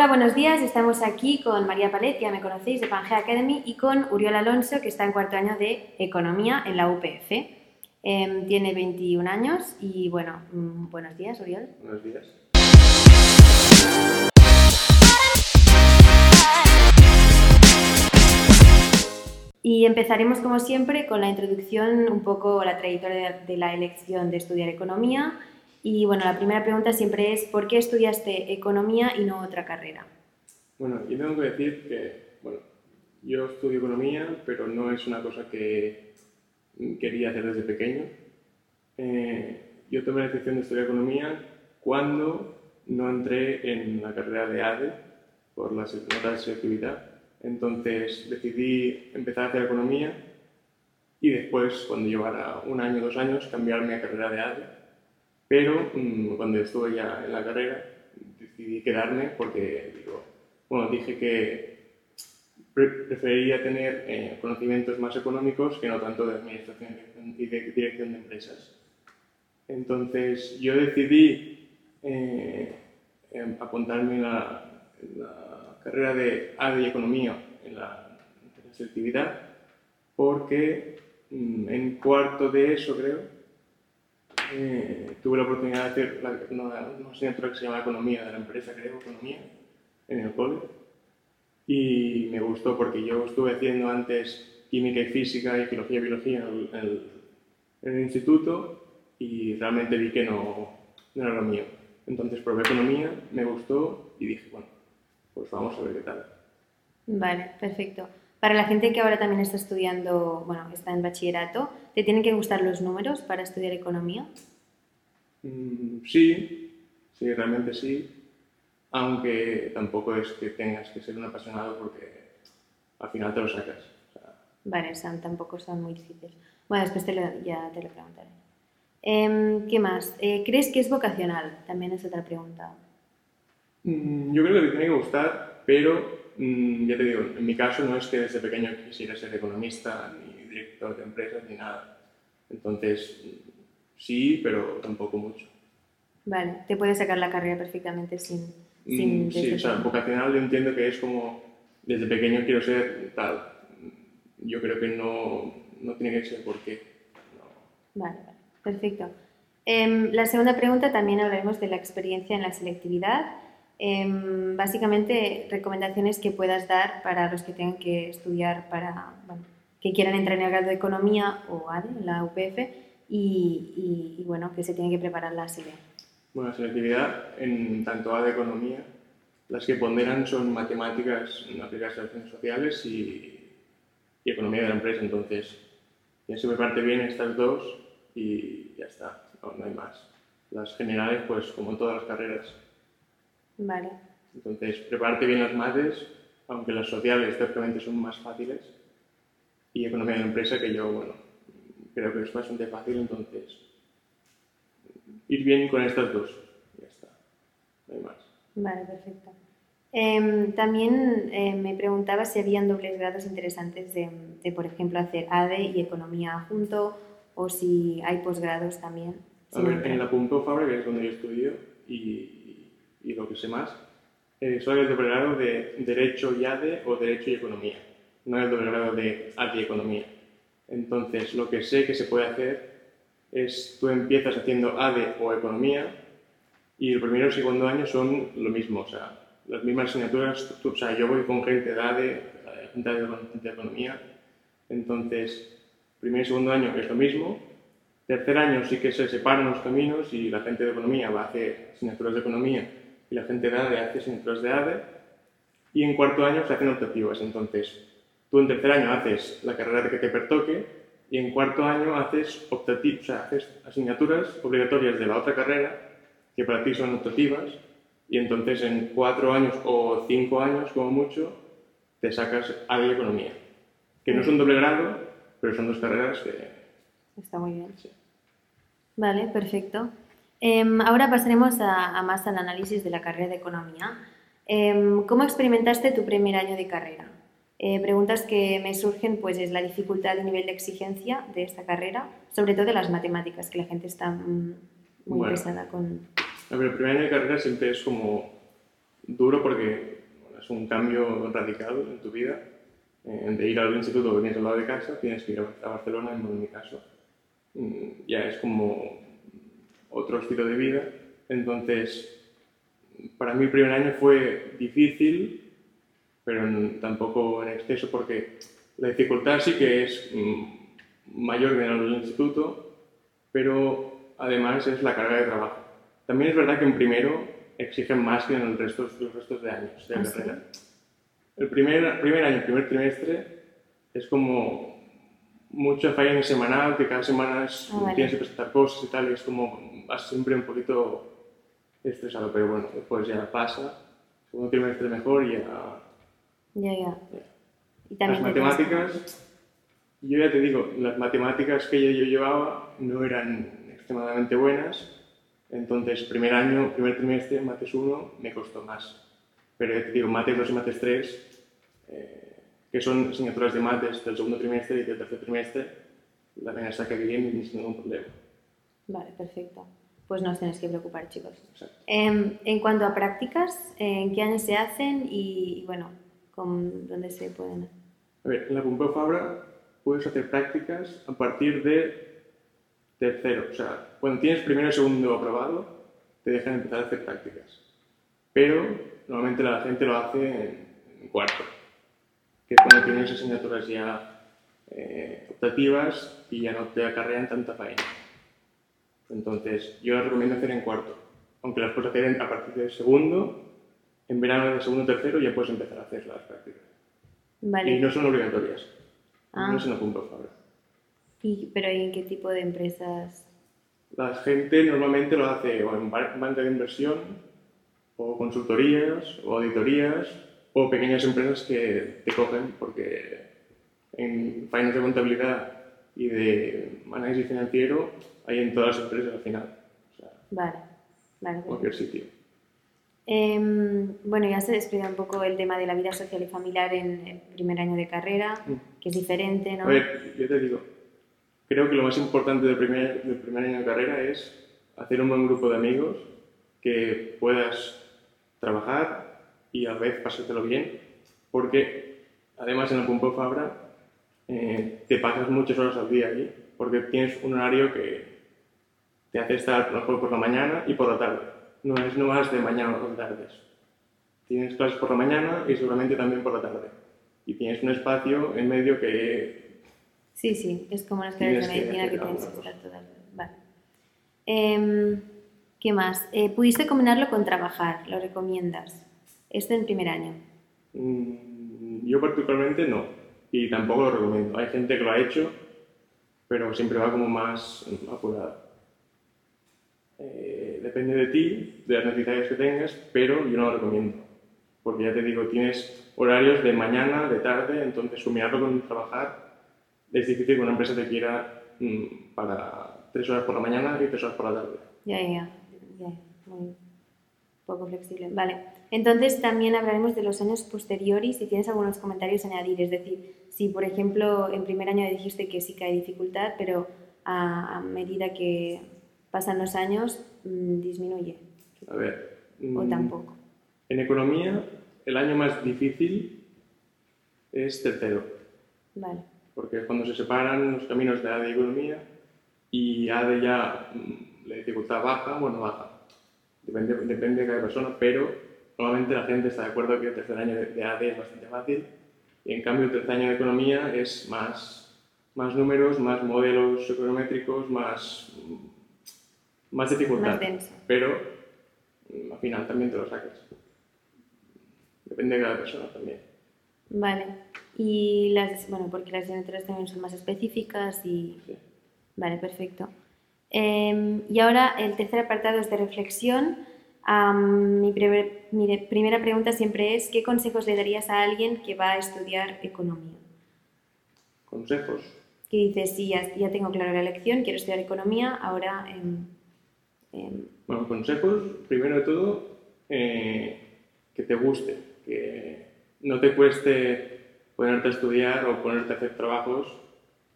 hola, buenos días. Estamos aquí con María Palet, ya me conocéis, de Pangea Academy, y con Uriol Alonso, que está en cuarto año de Economía en la UPF. Em, tiene 21 años y, bueno, mm, buenos días, Uriol. Buenos días. Y empezaremos, como siempre, con la introducción, un poco la trayectoria de la elección de estudiar economía. Y bueno, la primera pregunta siempre es, ¿por qué estudiaste economía y no otra carrera? Bueno, yo tengo que decir que, bueno, yo estudio economía, pero no es una cosa que quería hacer desde pequeño. Eh, yo tomé la decisión de estudiar economía cuando no entré en la carrera de ADE por las notas de selectividad entonces decidí empezar a hacer economía y después, cuando llevara un año, dos años, cambiarme a carrera de ADE. Pero mm, cuando estuve ya en la carrera, decidí quedarme porque, digo, bueno, dije que preferiría tener eh, conocimientos más económicos que no tanto de administración y de dirección de empresas. Entonces yo decidí eh, em, apuntarme en la carrera de ADE y Economía en la, selectividad, porque mm, en cuarto de eso, creo, eh, tuve la oportunidad de hacer una, una, asignatura que se llama Economía de la empresa, creo, Economía, en el cole. Y me gustó porque yo estuve haciendo antes química y física y filosofía y biología en el, en el instituto y realmente vi que no, no era lo mío. Entonces probé economía, me gustó y dije, bueno, pues vamos a ver qué tal. Vale, perfecto. Para la gente que ahora también está estudiando, bueno, está en bachillerato, ¿te tienen que gustar los números para estudiar economía? Mm, sí, sí, realmente sí. Aunque tampoco es que tengas que ser un apasionado porque al final te lo sacas. Vale, son, tampoco son muy difíciles. Bueno, después te ya te lo preguntaré. Em, ¿Qué más? Eh, ¿Crees que es vocacional? También es otra pregunta. Mm, yo creo que te tiene que gustar, pero mm, ya te digo, en mi caso no es que desde pequeño quisiera ser economista, ni director de empresas, ni nada. Entonces, sí, pero tampoco mucho. Vale, te puedes sacar la carrera perfectamente sin... Mm, sin sí, o sea, vocacional yo entiendo que es como, desde pequeño quiero ser tal. Yo creo que no, no tiene que ser por qué. Vale, vale, perfecto. Eh, la segunda pregunta también hablaremos de la experiencia en la selectividad Em, básicamente, recomendaciones que puedas dar para los que tengan que estudiar, para, que quieran entrar en el grado de Economía o ADE, la UPF, y, bueno, que se tienen que preparar la SELE. Bueno, selectividad en tanto ADE Economía, las que ponderan son matemáticas aplicadas sociales y, economía de la empresa, entonces ya se preparte bien estas dos y ya está, no, no hay más. Las generales, pues como en todas las carreras, Vale. Entonces, prepararte bien las mates, aunque las sociales teóricamente son más fáciles, y economía de empresa, que yo, bueno, creo que es bastante fácil, entonces, ir bien con estas dos, ya está, no hay más. Vale, perfecto. Em, también eh, me preguntaba si habían dobles grados interesantes de, de, por ejemplo, hacer ADE y economía junto, o si hay posgrados también. A ver, en la Pompeu Fabra, que es donde yo estudio, y y lo que sé más, eh, soy el doble grado de Derecho y ADE o Derecho y Economía, no el doble grado de ADE y Economía. Entonces, lo que sé que se puede hacer es, tú empiezas haciendo ADE o Economía y el primero y segundo año son lo mismo, o sea, las mismas asignaturas, o sea, yo voy con gente de ADE, gente de Economía, entonces, primer y segundo año es lo mismo, tercer año sí que se separan los caminos y la gente de Economía va a hacer asignaturas de Economía y la gente de ADE hace asignaturas de ADE y en cuarto año se hacen optativas. Entonces, tú en tercer año haces la carrera que te pertoque y en cuarto año haces optativas, o sea, haces asignaturas obligatorias de la otra carrera que para ti son optativas y entonces en cuatro años o cinco años como mucho te sacas ADE y Economía, que no es un doble grado, pero son dos carreras que... Está muy bien. Vale, perfecto. Em, ahora pasaremos a, más al análisis de la carrera de economía. Em, ¿Cómo experimentaste tu primer año de carrera? Eh, preguntas que me surgen pues es la dificultad y nivel de exigencia de esta carrera, sobre todo de las matemáticas, que la gente está mm, muy pesada con... el primer año de carrera siempre es como duro porque un cambio radical en tu vida. Eh, de ir al instituto que tienes al lado de casa, tienes que ir a Barcelona, en mi caso. Mm, ya es como otro estilo de vida. Entonces, para mí el primer año fue difícil, pero tampoco en exceso, porque la dificultad sí que es mm, mayor que en el instituto, pero además es la carga de trabajo. También es verdad que en primero exigen más que en el resto, los restos de años de ah, carrera. El primer, primer año, el primer trimestre, es como mucha falla semanal, que cada semana ah, tienes que presentar cosas y tal, y es como vas siempre un poquito estresado, pero bueno, después ya pasa, segundo trimestre mejor y ya... Ya, ya. ¿Y también las matemáticas, yo ya te digo, las matemáticas que yo, llevaba no eran extremadamente buenas, entonces primer año, primer trimestre, mates 1, me costó más. Pero ya te digo, mates 2 y mates 3, eh, que son asignaturas de mates del segundo trimestre y del tercer trimestre, la ven saca bien sin ningún problema. Vale, perfecto pues no os tenéis que preocupar, chicos. Em, en cuanto a prácticas, ¿en qué años se hacen y, bueno, con, dónde se pueden? A ver, en la Pompeu Fabra puedes hacer prácticas a partir de tercero. O sea, cuando tienes primero y segundo aprobado, te dejan empezar a hacer prácticas. Pero normalmente la gente lo hace en, cuarto, que es cuando tienes asignaturas ya eh, optativas y ya no te acarrean tanta faena. Entonces, yo las recomiendo hacer en cuarto, aunque las puedes hacer a partir del segundo, en verano del segundo o tercero ya puedes empezar a hacer las prácticas. Vale. Y no son obligatorias, ah. no son a punto ahora. ¿Y, ¿Pero en qué tipo de empresas? La gente normalmente lo hace o en banca de inversión, o consultorías, o auditorías, o pequeñas empresas que te cogen porque en finance de contabilidad y de análisis financiero hay en todas las empresas al final. vale, vale. Cualquier sitio. Em, bueno, ya se despliega un poco el tema de la vida social y familiar en el primer año de carrera, mm. que es diferente, ¿no? A ver, yo te digo, creo que lo más importante del primer, del primer año de carrera es hacer un buen grupo de amigos que puedas trabajar y a la vez pasártelo bien, porque además en el Pompeu Fabra eh, te pasas muchas horas al día allí, porque tienes un horario que te hace estar mejor por la mañana y por la tarde. No es no más de mañana o tardes. Tienes clases por la mañana y seguramente también por la tarde. Y tienes un espacio en medio que... Sí, sí, es como las clases de medicina que, tienes que estar todas. Vale. Em, ¿Qué más? Eh, ¿Pudiste combinarlo con trabajar? ¿Lo recomiendas? Esto en primer año. Mm, yo particularmente no. Y tampoco lo recomiendo. Hay gente que lo ha hecho, pero siempre va como más apurada. Eh, depende de ti, de las necesidades que tengas, pero yo no lo recomiendo. Porque ya te digo, tienes horarios de mañana, de tarde, entonces combinarlo con trabajar es difícil que una empresa te quiera mm, para tres horas por la mañana y tres horas por la tarde. Ya, ya, ya, muy poco flexible. Vale, entonces también hablaremos de los años posteriores si tienes algunos comentarios a añadir. Es decir, si por ejemplo en primer año dijiste que sí que hay dificultad, pero a medida que pasan los años, mm, disminuye. A ver. O mm, tampoco. En economía, el año más difícil es tercero. Vale. Porque es cuando se separan los caminos de ADE y economía y ADE ya mm, la dificultad baja, bueno, baja. Depende, depende de cada persona, pero normalmente la gente está de acuerdo que el tercer año de ADE es bastante fácil y en cambio el tercer año de economía es más, más números, más modelos econométricos, más más dificultad. Pero mm, al final también te lo sacas. Depende de cada persona también. Vale. Y las, bueno, porque las asignaturas también son más específicas y... Sí. Vale, perfecto. Em, y ahora el tercer apartado es de reflexión. Mi, mi, primera pregunta siempre es, ¿qué consejos le darías a alguien que va a estudiar economía? ¿Consejos? Que dices, sí, ya, ya tengo clara la lección, quiero estudiar economía, ahora... Em, Em, bueno, consejos, primero de todo, eh, que te guste, que no te cueste ponerte a estudiar o ponerte a hacer trabajos,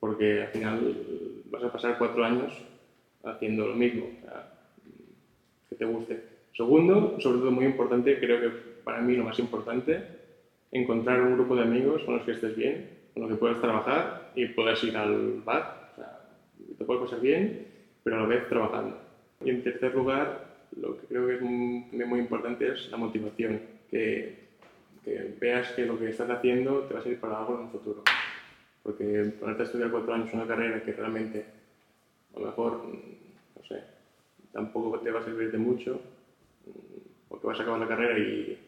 porque al final vas a pasar cuatro años haciendo lo mismo, que te guste. Segundo, sobre todo muy importante, creo que para mí lo más importante, encontrar un grupo de amigos con los que estés bien, con los que puedas trabajar y puedas ir al bar, o sea, te puedes pasar bien, pero a la vez trabajando. Y en tercer lugar, lo que creo que es muy, muy importante es la motivación, que, que, veas que lo que estás haciendo te va a servir para algo en un futuro. Porque ponerte a estudiar cuatro años una carrera que realmente, a lo mejor, no sé, tampoco te va a servir de mucho, porque vas a acabar la carrera y...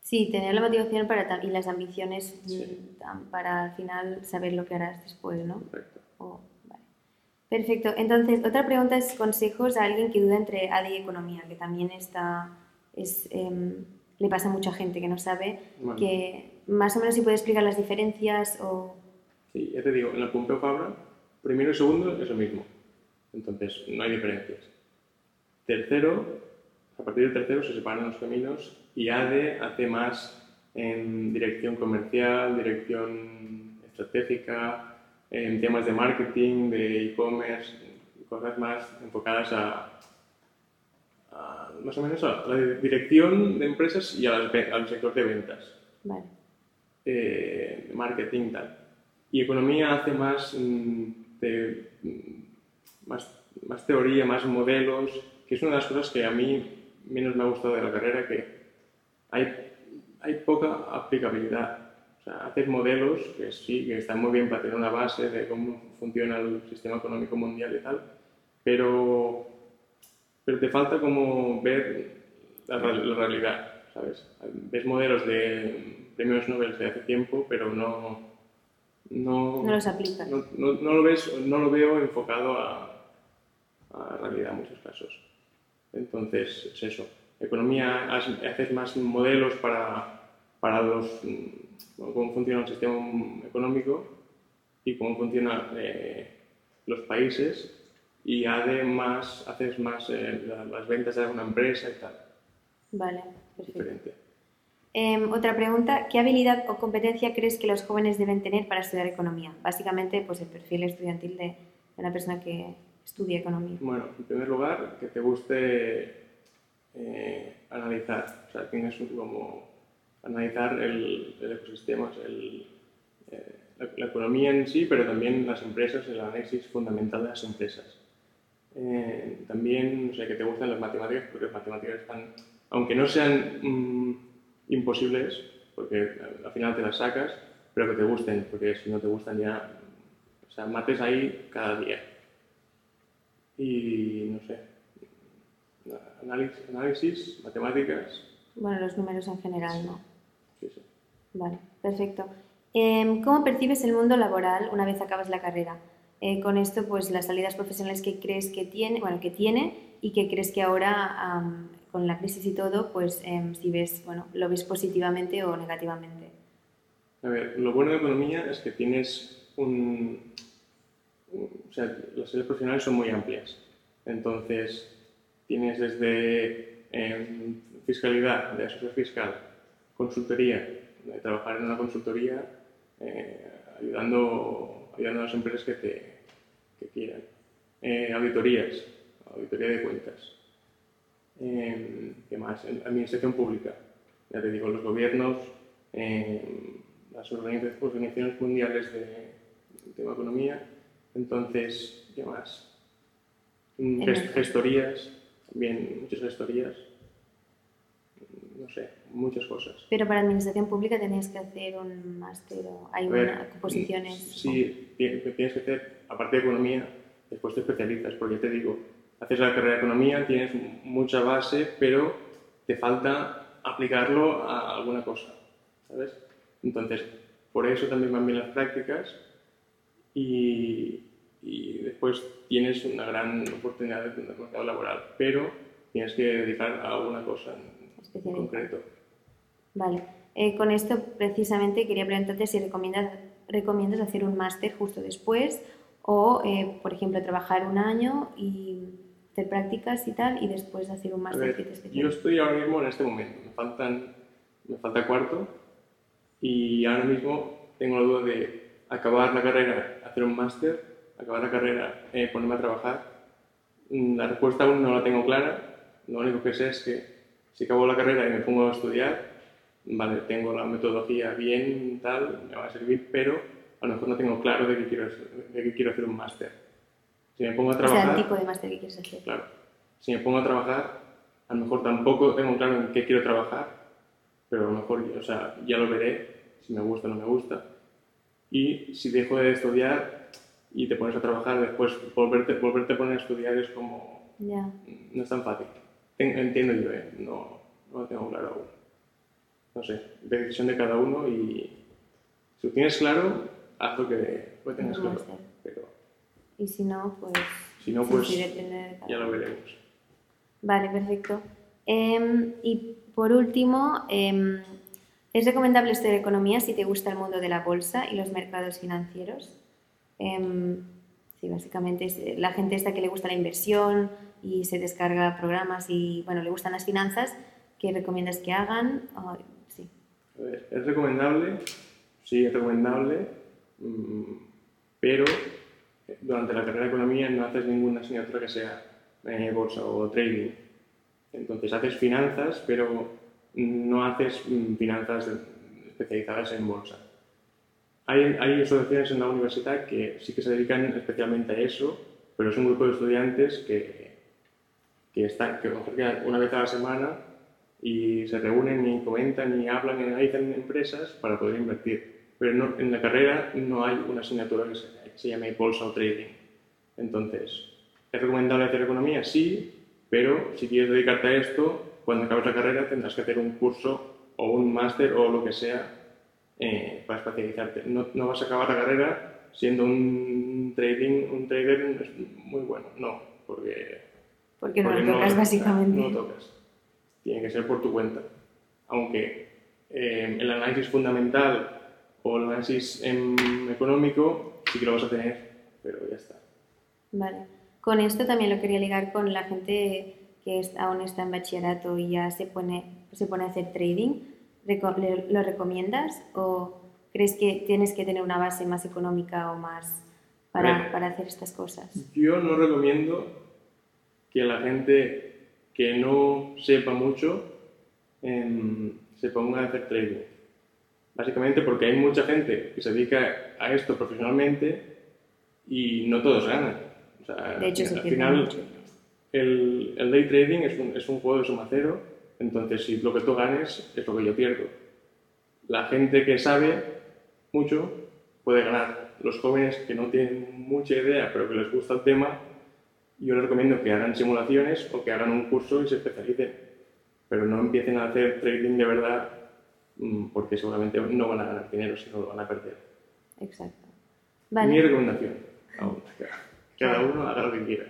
Sí, tener la motivación para, y las ambiciones mm, para al final saber lo que harás después, ¿no? Perfecto. Oh, vale. Perfecto. Entonces, otra pregunta es consejos a alguien que duda entre AD y economía, que también está, es, em, le pasa a mucha gente que no sabe, que más o menos si puede explicar las diferencias o... Sí, ya te digo, en la Pompeu Fabra, primero y segundo es lo mismo. Entonces, no hay diferencias. Tercero, a partir del tercero se separan los caminos y ADE hace más en dirección comercial, dirección estratégica, en temas de marketing, de e-commerce, cosas más enfocadas a, más o menos a la dirección de empresas y al sector de ventas. Vale. Eh, marketing tal. Y economía hace más, mm, de, más, más teoría, más modelos, que es una de las cosas que a mí menos me ha gustado de la carrera, que hay, hay poca aplicabilidad. O sea, haces modelos que sí, que están muy bien para tener una base de cómo funciona el sistema económico mundial y tal, pero, pero te falta como ver la, la realidad, ¿sabes? Ves modelos de premios Nobel de hace tiempo, pero no... No, no los aplicas. No, no, no, lo ves, no lo veo enfocado a, a realidad en muchos casos. Entonces, es eso. Economía, haces más modelos para, para los, mm, cómo funciona el sistema económico y cómo funcionan eh, los países y además haces más eh, las ventas de alguna empresa y tal. Vale, perfecto. Diferente. Em, otra pregunta, ¿qué habilidad o competencia crees que los jóvenes deben tener para estudiar economía? Básicamente, pues el perfil estudiantil de una persona que, estudia economía? Bueno, en primer lugar, que te guste eh, analizar, o sea, tienes como analizar el, ecosistema, el, eh, la, economía en sí, pero también las empresas, el análisis fundamental de las empresas. Eh, también, o sea, que te gustan las matemáticas, porque las matemáticas están, aunque no sean mm, imposibles, porque al final te las sacas, pero que te gusten, porque si no te gustan ya, o sea, mates ahí cada día y no sé, análisis, análisis, matemáticas. Bueno, los números en general, ¿no? Sí, sí. Vale, perfecto. Em, ¿Cómo percibes el mundo laboral una vez acabas la carrera? Eh, con esto, pues las salidas profesionales que crees que tiene, bueno, que tiene y que crees que ahora, con la crisis y todo, pues em, si ves, bueno, lo ves positivamente o negativamente. A ver, lo bueno de economía es que tienes un, o sea, las áreas profesionales son muy amplias. Entonces, tienes desde em, fiscalidad, de asesor fiscal, consultoría, trabajar en una consultoría, eh, ayudando, ayudando a las empresas que te quieran. Eh, auditorías, auditoría de cuentas. Em, ¿Qué más? Administración pública. Ya te digo, los gobiernos, em, las organizaciones mundiales de, de economía, entonces, ¿qué más? Mm, gestorías, también muchas gestorías, no sé, muchas cosas. Pero para administración pública tenías que hacer un máster o hay una, posiciones. Sí, tienes que hacer, aparte de economía, después te especializas, porque te digo, haces la carrera de economía, tienes mucha base, pero te falta aplicarlo a alguna cosa, ¿sabes? Entonces, por eso también van bien las prácticas y, y después tienes una gran oportunidad de tener mercado laboral, pero tienes que dedicar a alguna cosa en concreto. Vale. Eh, con esto precisamente quería preguntarte si recomiendas, recomiendas hacer un máster justo después o, eh, por ejemplo, trabajar un año y hacer prácticas y tal y después hacer un máster que te Yo estoy ahora mismo en este momento, me, faltan, me falta cuarto y ahora mismo tengo la duda de acabar la carrera, hacer un máster, acabar la carrera, eh, ponerme a trabajar. Mm, la respuesta aún no la tengo clara. Lo único que sé es que Si acabo la carrera y me pongo a estudiar, vale, tengo la metodología bien, tal, me va a servir, pero a lo mejor no tengo claro de qué quiero, de qué quiero hacer un máster. Si me pongo a trabajar... O sea, el tipo de máster que quieres hacer. Claro. Si me pongo a trabajar, a lo mejor tampoco tengo claro en qué quiero trabajar, pero a lo mejor, o sea, ya lo veré, si me gusta o no me gusta. Y si dejo de estudiar y te pones a trabajar, después volverte, volverte a poner a estudiar es como... Ya. No es tan fácil. Entiendo yo, ¿eh? No, no lo tengo claro aún. No sé, decisión de cada uno y si lo tienes claro, haz lo que lo tengas claro. Pero, y si no, pues... Si no, pues ya lo veremos. Vale, perfecto. Em, y por último, em, ¿es recomendable estudiar economía si te gusta el mundo de la bolsa y los mercados financieros? Em, sí, básicamente es la gente esta que le gusta la inversión y se descarga programas y, bueno, le gustan las finanzas, ¿qué recomiendas que hagan? sí. es recomendable, sí, es recomendable, mm, pero durante la carrera de economía no haces ninguna asignatura que sea eh, bolsa o trading. Entonces haces finanzas, pero no haces mm, finanzas especializadas en bolsa. Hay, hay asociaciones en la universidad que sí que se dedican especialmente a eso, pero es un grupo de estudiantes que, que están, que una vez a la semana y se reúnen y comentan y hablan y analizan empresas para poder invertir. Pero en la carrera no hay una asignatura que se, que se llame bolsa o trading. Entonces, ¿Es recomendable hacer economía? Sí, pero si quieres dedicarte a esto, cuando acabes la carrera tendrás que hacer un curso o un máster o lo que sea eh, para especializarte. No, no, vas a acabar la carrera siendo un trading, un trader muy bueno, no, porque... Porque no lo tocas básicamente. No lo tocas. Tiene que ser por tu cuenta. Aunque eh, el análisis fundamental o el análisis em, económico sí que lo vas a tener, pero ya está. Vale. Con esto también lo quería ligar con la gente que aún está en bachillerato y ya se pone, se pone a hacer trading. ¿Lo recomiendas o crees que tienes que tener una base más económica o más para, para hacer estas cosas? Yo no recomiendo que la gente que no sepa mucho em, se ponga a hacer trading. Básicamente porque hay mucha gente que se dedica a esto profesionalmente y no todos ganan de hecho, al final, el, el, day trading es un, es un juego de suma cero, entonces si lo que tú ganes es lo que yo pierdo. La gente que sabe mucho puede ganar. Los jóvenes que no tienen mucha idea pero que les gusta el tema, yo les recomiendo que hagan simulaciones o que hagan un curso y se especialicen. Pero no empiecen a hacer trading de verdad mm, porque seguramente no van a ganar dinero, sino lo van a perder. Exacto. Mi recomendación. Cada uno haga lo que quiera.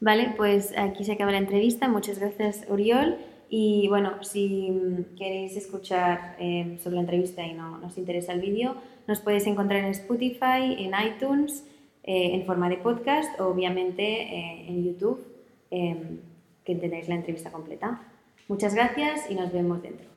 Vale, pues aquí se acaba la entrevista. Muchas gracias, Oriol. Y bueno, si queréis escuchar eh, sobre la entrevista y no nos interesa el vídeo, nos podéis encontrar en Spotify, en iTunes, eh, en forma de podcast, o obviamente eh, en YouTube, que tenéis la entrevista completa. Muchas gracias y nos vemos dentro.